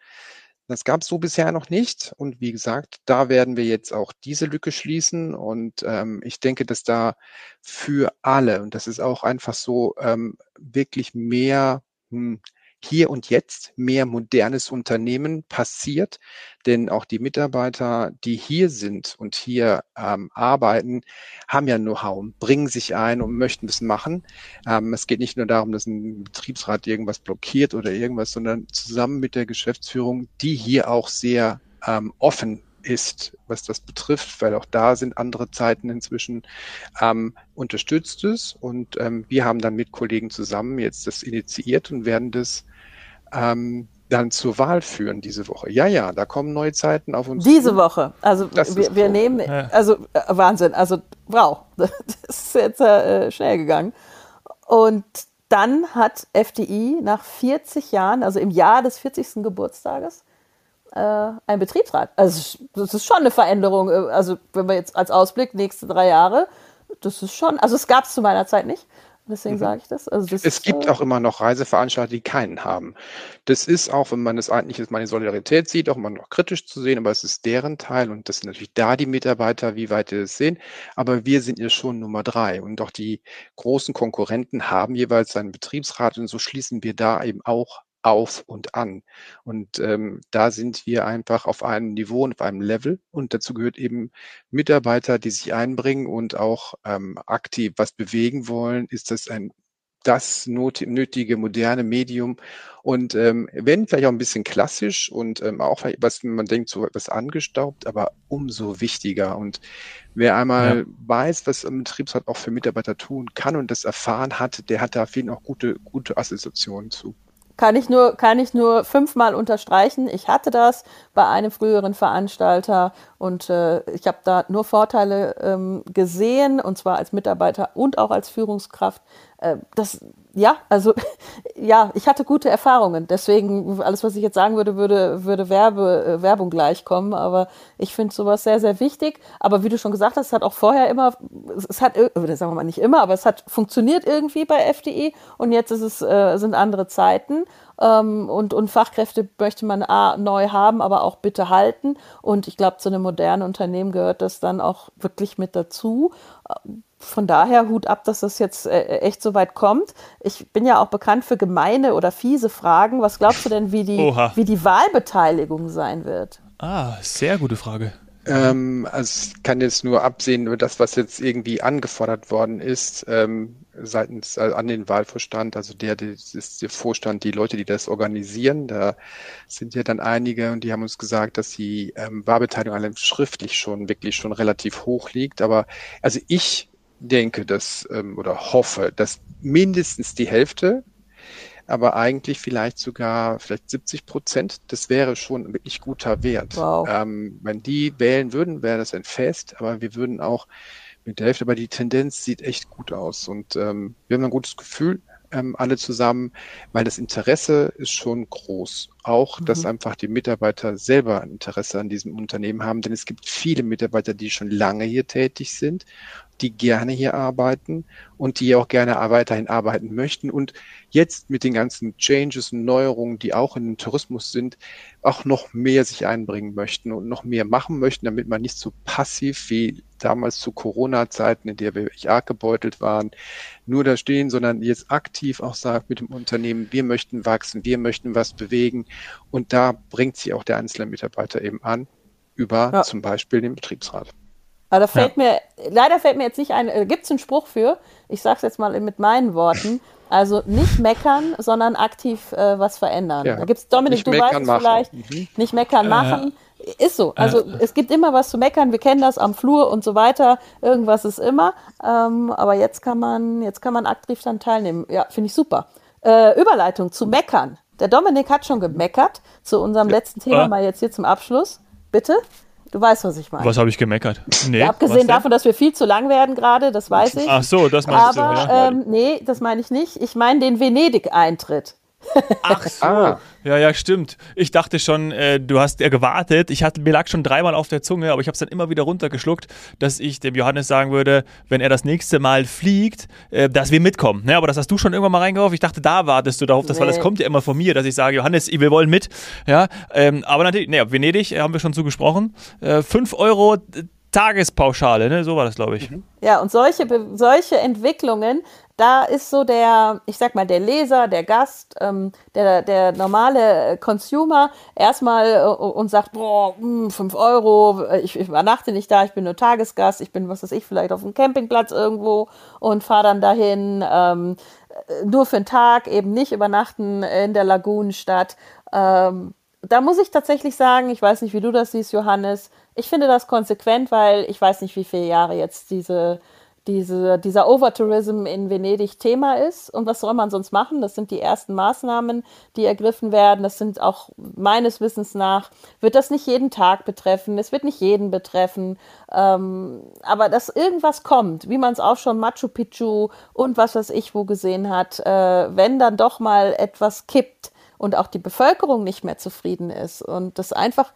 Das gab es so bisher noch nicht. Und wie gesagt, da werden wir jetzt auch diese Lücke schließen. Und ähm, ich denke, dass da für alle, und das ist auch einfach so, ähm, wirklich mehr hm, hier und jetzt mehr modernes Unternehmen passiert. Denn auch die Mitarbeiter, die hier sind und hier ähm, arbeiten, haben ja Know-how, bringen sich ein und möchten es machen. Ähm, es geht nicht nur darum, dass ein Betriebsrat irgendwas blockiert oder irgendwas, sondern zusammen mit der Geschäftsführung, die hier auch sehr ähm, offen ist, was das betrifft, weil auch da sind andere Zeiten inzwischen, ähm, unterstützt es. Und ähm, wir haben dann mit Kollegen zusammen jetzt das initiiert und werden das ähm, dann zur Wahl führen diese Woche. Ja, ja, da kommen neue Zeiten auf uns. Diese zu. Woche. Also das wir, wir nehmen, also äh, Wahnsinn, also wow, das ist jetzt äh, schnell gegangen. Und dann hat FDI nach 40 Jahren, also im Jahr des 40. Geburtstages, äh, ein Betriebsrat. Also das ist schon eine Veränderung. Äh, also wenn wir jetzt als Ausblick nächste drei Jahre, das ist schon, also es gab es zu meiner Zeit nicht. Deswegen mhm. sage ich das. Also das es gibt auch immer noch Reiseveranstalter, die keinen haben. Das ist auch, wenn man es eigentlich als meine Solidarität sieht, auch immer noch kritisch zu sehen, aber es ist deren Teil und das sind natürlich da die Mitarbeiter, wie weit wir das sehen. Aber wir sind ja schon Nummer drei und auch die großen Konkurrenten haben jeweils einen Betriebsrat und so schließen wir da eben auch auf und an. Und ähm, da sind wir einfach auf einem Niveau und auf einem Level. Und dazu gehört eben Mitarbeiter, die sich einbringen und auch ähm, aktiv was bewegen wollen. Ist das ein das nötige moderne Medium und ähm, wenn vielleicht auch ein bisschen klassisch und ähm, auch was man denkt so etwas angestaubt, aber umso wichtiger und wer einmal ja. weiß, was ein Betriebsrat auch für Mitarbeiter tun kann und das erfahren hat, der hat da vielen auch gute gute Assoziationen zu. Kann ich nur, kann ich nur fünfmal unterstreichen. Ich hatte das bei einem früheren Veranstalter und äh, ich habe da nur Vorteile ähm, gesehen, und zwar als Mitarbeiter und auch als Führungskraft. Äh, das, ja, also ja, ich hatte gute Erfahrungen. Deswegen, alles, was ich jetzt sagen würde, würde, würde Werbe, äh, Werbung gleich kommen. Aber ich finde sowas sehr, sehr wichtig. Aber wie du schon gesagt hast, es hat auch vorher immer, es hat, oder sagen wir mal nicht immer, aber es hat funktioniert irgendwie bei FDE und jetzt ist es, äh, sind andere Zeiten. ähm, und, und Fachkräfte möchte man A, neu haben, aber auch bitte halten. Und ich glaube, zu einem modernen Unternehmen gehört das dann auch wirklich mit dazu von daher Hut ab, dass das jetzt äh, echt so weit kommt. Ich bin ja auch bekannt für gemeine oder fiese Fragen. Was glaubst du denn, wie die, wie die Wahlbeteiligung sein wird? Ah, sehr gute Frage. Ähm, also ich kann jetzt nur absehen über das, was jetzt irgendwie angefordert worden ist ähm, seitens äh, an den Wahlvorstand, also der, ist der Vorstand, die Leute, die das organisieren. Da sind ja dann einige und die haben uns gesagt, dass die ähm, Wahlbeteiligung allem schriftlich schon wirklich schon relativ hoch liegt. Aber also ich denke, dass ähm, oder hoffe, dass mindestens die Hälfte, aber eigentlich vielleicht sogar vielleicht 70 Prozent, das wäre schon ein wirklich guter Wert. Wow. Ähm, wenn die wählen würden, wäre das ein Fest, aber wir würden auch mit der Hälfte, aber die Tendenz sieht echt gut aus und ähm, wir haben ein gutes Gefühl, ähm, alle zusammen, weil das Interesse ist schon groß. Auch, mhm. dass einfach die Mitarbeiter selber ein Interesse an diesem Unternehmen haben, denn es gibt viele Mitarbeiter, die schon lange hier tätig sind die gerne hier arbeiten und die auch gerne weiterhin arbeiten möchten. Und jetzt mit den ganzen Changes und Neuerungen, die auch in den Tourismus sind, auch noch mehr sich einbringen möchten und noch mehr machen möchten, damit man nicht so passiv wie damals zu Corona-Zeiten, in der wir wirklich arg gebeutelt waren, nur da stehen, sondern jetzt aktiv auch sagt mit dem Unternehmen, wir möchten wachsen, wir möchten was bewegen und da bringt sich auch der einzelne Mitarbeiter eben an über ja. zum Beispiel den Betriebsrat. Aber da fällt ja. mir, leider fällt mir jetzt nicht ein, äh, gibt es einen Spruch für, ich sage es jetzt mal mit meinen Worten, also nicht meckern, sondern aktiv äh, was verändern. Ja. Da gibt es, Dominik, nicht du weißt es vielleicht, mhm. nicht meckern machen. Äh, ist so. Also äh. es gibt immer was zu meckern, wir kennen das am Flur und so weiter, irgendwas ist immer. Ähm, aber jetzt kann man, jetzt kann man aktiv dann teilnehmen. Ja, finde ich super. Äh, Überleitung zu meckern. Der Dominik hat schon gemeckert zu unserem letzten Thema, mal jetzt hier zum Abschluss. Bitte? Du weißt, was ich meine. Was habe ich gemeckert? Nee, ja, abgesehen davon, dass wir viel zu lang werden gerade, das weiß ich. Ach so, das meinst Aber, du. Ja. Ähm, nee, das meine ich nicht. Ich meine den Venedig-Eintritt. Ach so. Ah. Ja, ja, stimmt. Ich dachte schon, äh, du hast ja gewartet. Ich hatte, mir lag schon dreimal auf der Zunge, aber ich habe es dann immer wieder runtergeschluckt, dass ich dem Johannes sagen würde, wenn er das nächste Mal fliegt, äh, dass wir mitkommen. Ja, aber das hast du schon irgendwann mal reingeworfen. Ich dachte, da wartest du darauf, dass, nee. weil das kommt ja immer von mir, dass ich sage, Johannes, wir wollen mit. Ja, ähm, aber natürlich, nee, Venedig äh, haben wir schon zugesprochen. Äh, 5 Euro Tagespauschale, ne? So war das, glaube ich. Mhm. Ja, und solche, solche Entwicklungen, da ist so der, ich sag mal, der Leser, der Gast, ähm, der, der normale Consumer erstmal äh, und sagt, boah, mh, 5 Euro, ich, ich übernachte nicht da, ich bin nur Tagesgast, ich bin, was weiß ich, vielleicht auf einem Campingplatz irgendwo und fahre dann dahin, ähm, nur für einen Tag, eben nicht übernachten in der Lagunenstadt. Ähm, da muss ich tatsächlich sagen, ich weiß nicht, wie du das siehst, Johannes, ich finde das konsequent, weil ich weiß nicht, wie viele Jahre jetzt diese, diese, dieser Overtourism in Venedig Thema ist. Und was soll man sonst machen? Das sind die ersten Maßnahmen, die ergriffen werden. Das sind auch meines Wissens nach, wird das nicht jeden Tag betreffen. Es wird nicht jeden betreffen. Ähm, aber dass irgendwas kommt, wie man es auch schon Machu Picchu und was weiß ich wo gesehen hat, äh, wenn dann doch mal etwas kippt, und auch die Bevölkerung nicht mehr zufrieden ist und das einfach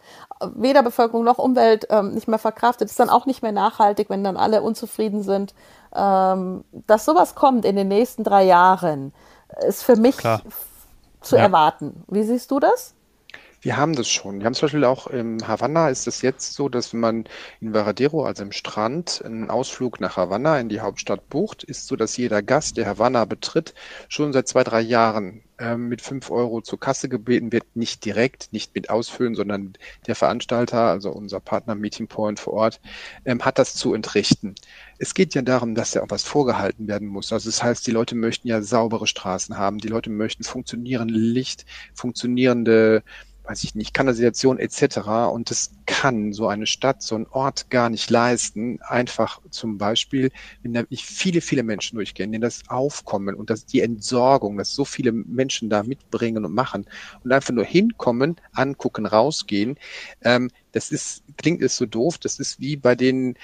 weder Bevölkerung noch Umwelt ähm, nicht mehr verkraftet, ist dann auch nicht mehr nachhaltig, wenn dann alle unzufrieden sind. Ähm, dass sowas kommt in den nächsten drei Jahren, ist für mich Klar. zu ja. erwarten. Wie siehst du das? Wir haben das schon. Wir haben zum Beispiel auch im Havanna ist es jetzt so, dass wenn man in Varadero, also im Strand, einen Ausflug nach Havanna in die Hauptstadt bucht, ist so, dass jeder Gast, der Havanna betritt, schon seit zwei, drei Jahren mit fünf Euro zur Kasse gebeten wird, nicht direkt, nicht mit ausfüllen, sondern der Veranstalter, also unser Partner Meeting Point vor Ort, ähm, hat das zu entrichten. Es geht ja darum, dass ja auch was vorgehalten werden muss. Also das heißt, die Leute möchten ja saubere Straßen haben, die Leute möchten funktionierende Licht, funktionierende weiß ich nicht, Kanalisation etc. Und das kann so eine Stadt, so ein Ort gar nicht leisten. Einfach zum Beispiel, wenn da nicht viele, viele Menschen durchgehen, denen das Aufkommen und das, die Entsorgung, dass so viele Menschen da mitbringen und machen und einfach nur hinkommen, angucken, rausgehen. Ähm, das ist, klingt es so doof, das ist wie bei den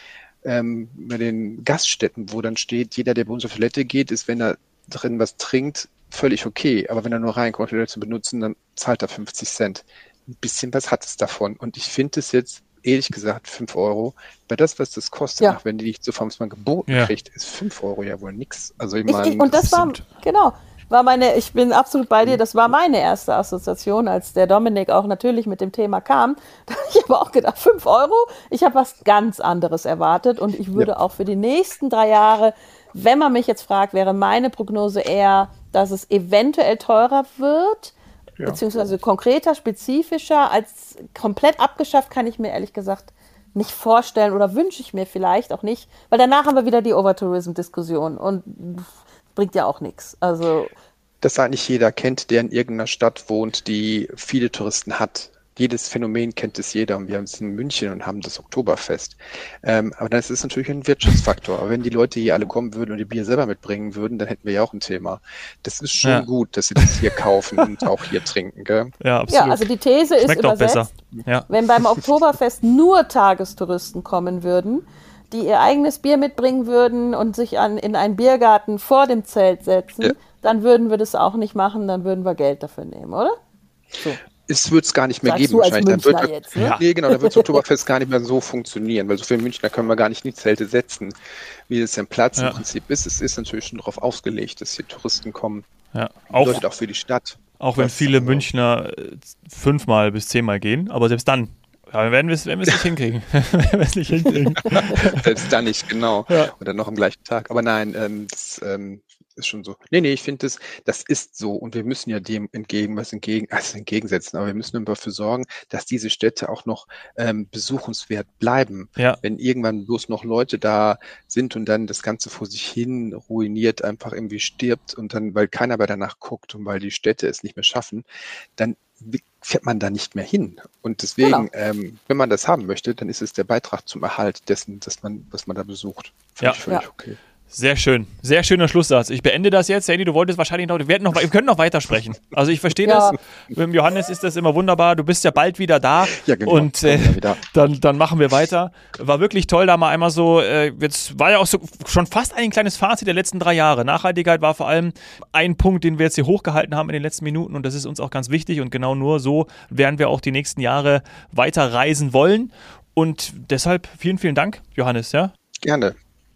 ähm, bei den Gaststätten, wo dann steht, jeder, der bei uns auf Toilette geht, ist, wenn er drin was trinkt, völlig okay. Aber wenn er nur reinkommt, um zu benutzen, dann zahlt er 50 Cent. Ein bisschen was hat es davon. Und ich finde es jetzt, ehrlich gesagt, 5 Euro. Bei das, was das kostet, ja. wenn die nicht so vom geboten ja. kriegt, ist 5 Euro ja wohl nix. Also ich meine. Und das, das war, genau. war meine, ich bin absolut bei dir, das war meine erste Assoziation, als der Dominik auch natürlich mit dem Thema kam. Ich habe auch gedacht, 5 Euro, ich habe was ganz anderes erwartet und ich würde ja. auch für die nächsten drei Jahre, wenn man mich jetzt fragt, wäre meine Prognose eher, dass es eventuell teurer wird, ja. beziehungsweise konkreter, spezifischer, als komplett abgeschafft kann ich mir ehrlich gesagt nicht vorstellen oder wünsche ich mir vielleicht auch nicht, weil danach haben wir wieder die Overtourism-Diskussion und bringt ja auch nichts. Also das eigentlich jeder kennt, der in irgendeiner Stadt wohnt, die viele Touristen hat. Jedes Phänomen kennt es jeder und wir haben es in München und haben das Oktoberfest. Ähm, aber das ist natürlich ein Wirtschaftsfaktor. Aber wenn die Leute hier alle kommen würden und die Bier selber mitbringen würden, dann hätten wir ja auch ein Thema. Das ist schon ja. gut, dass sie das hier kaufen und auch hier trinken. Gell? Ja, absolut. Ja, also die These Schmeckt ist übersetzt, ja. wenn beim Oktoberfest nur Tagestouristen kommen würden, die ihr eigenes Bier mitbringen würden und sich an, in einen Biergarten vor dem Zelt setzen, ja. dann würden wir das auch nicht machen, dann würden wir Geld dafür nehmen, oder? So. Es wird es gar nicht mehr Sagst geben, wahrscheinlich. Dann wird, jetzt, ne? Nee, genau, dann wird das Oktoberfest gar nicht mehr so funktionieren, weil so viele Münchner können wir gar nicht in die Zelte setzen, wie es im Platz ja. im Prinzip ist. Es ist natürlich schon darauf ausgelegt, dass hier Touristen kommen. Ja, auch, bedeutet auch für die Stadt. Auch wenn viele Münchner äh, fünfmal bis zehnmal gehen, aber selbst dann aber werden wir es wenn nicht hinkriegen. wenn wir es nicht hinkriegen. Selbst dann nicht, genau. Ja. Oder noch am gleichen Tag. Aber nein, ähm, das ähm, ist schon so. Nee, nee, ich finde das, das ist so. Und wir müssen ja dem entgegen, was entgegen, also entgegensetzen. Aber wir müssen dafür sorgen, dass diese Städte auch noch ähm, besuchenswert bleiben. Ja. Wenn irgendwann bloß noch Leute da sind und dann das Ganze vor sich hin ruiniert, einfach irgendwie stirbt und dann, weil keiner mehr danach guckt und weil die Städte es nicht mehr schaffen, dann fährt man da nicht mehr hin. Und deswegen, genau. ähm, wenn man das haben möchte, dann ist es der Beitrag zum Erhalt dessen, dass man, was man da besucht. Finde ja. ich völlig ja. okay. Sehr schön. Sehr schöner Schlusssatz. Ich beende das jetzt. Sandy, du wolltest wahrscheinlich noch, wir, werden noch, wir können noch weitersprechen. Also ich verstehe ja. das. Mit dem Johannes ist das immer wunderbar. Du bist ja bald wieder da. Ja, genau. Und äh, dann, dann machen wir weiter. War wirklich toll, da mal einmal so, äh, jetzt war ja auch so schon fast ein kleines Fazit der letzten drei Jahre. Nachhaltigkeit war vor allem ein Punkt, den wir jetzt hier hochgehalten haben in den letzten Minuten und das ist uns auch ganz wichtig und genau nur so werden wir auch die nächsten Jahre weiter reisen wollen. Und deshalb vielen, vielen Dank, Johannes. Ja? Gerne.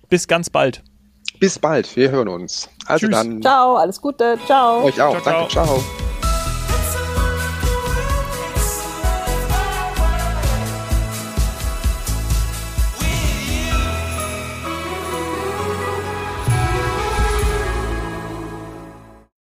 Bis ganz bald. Bis bald, wir hören uns. Also Tschüss. dann. Ciao, alles Gute. Ciao. Euch auch. Ciao, Danke, ciao. ciao.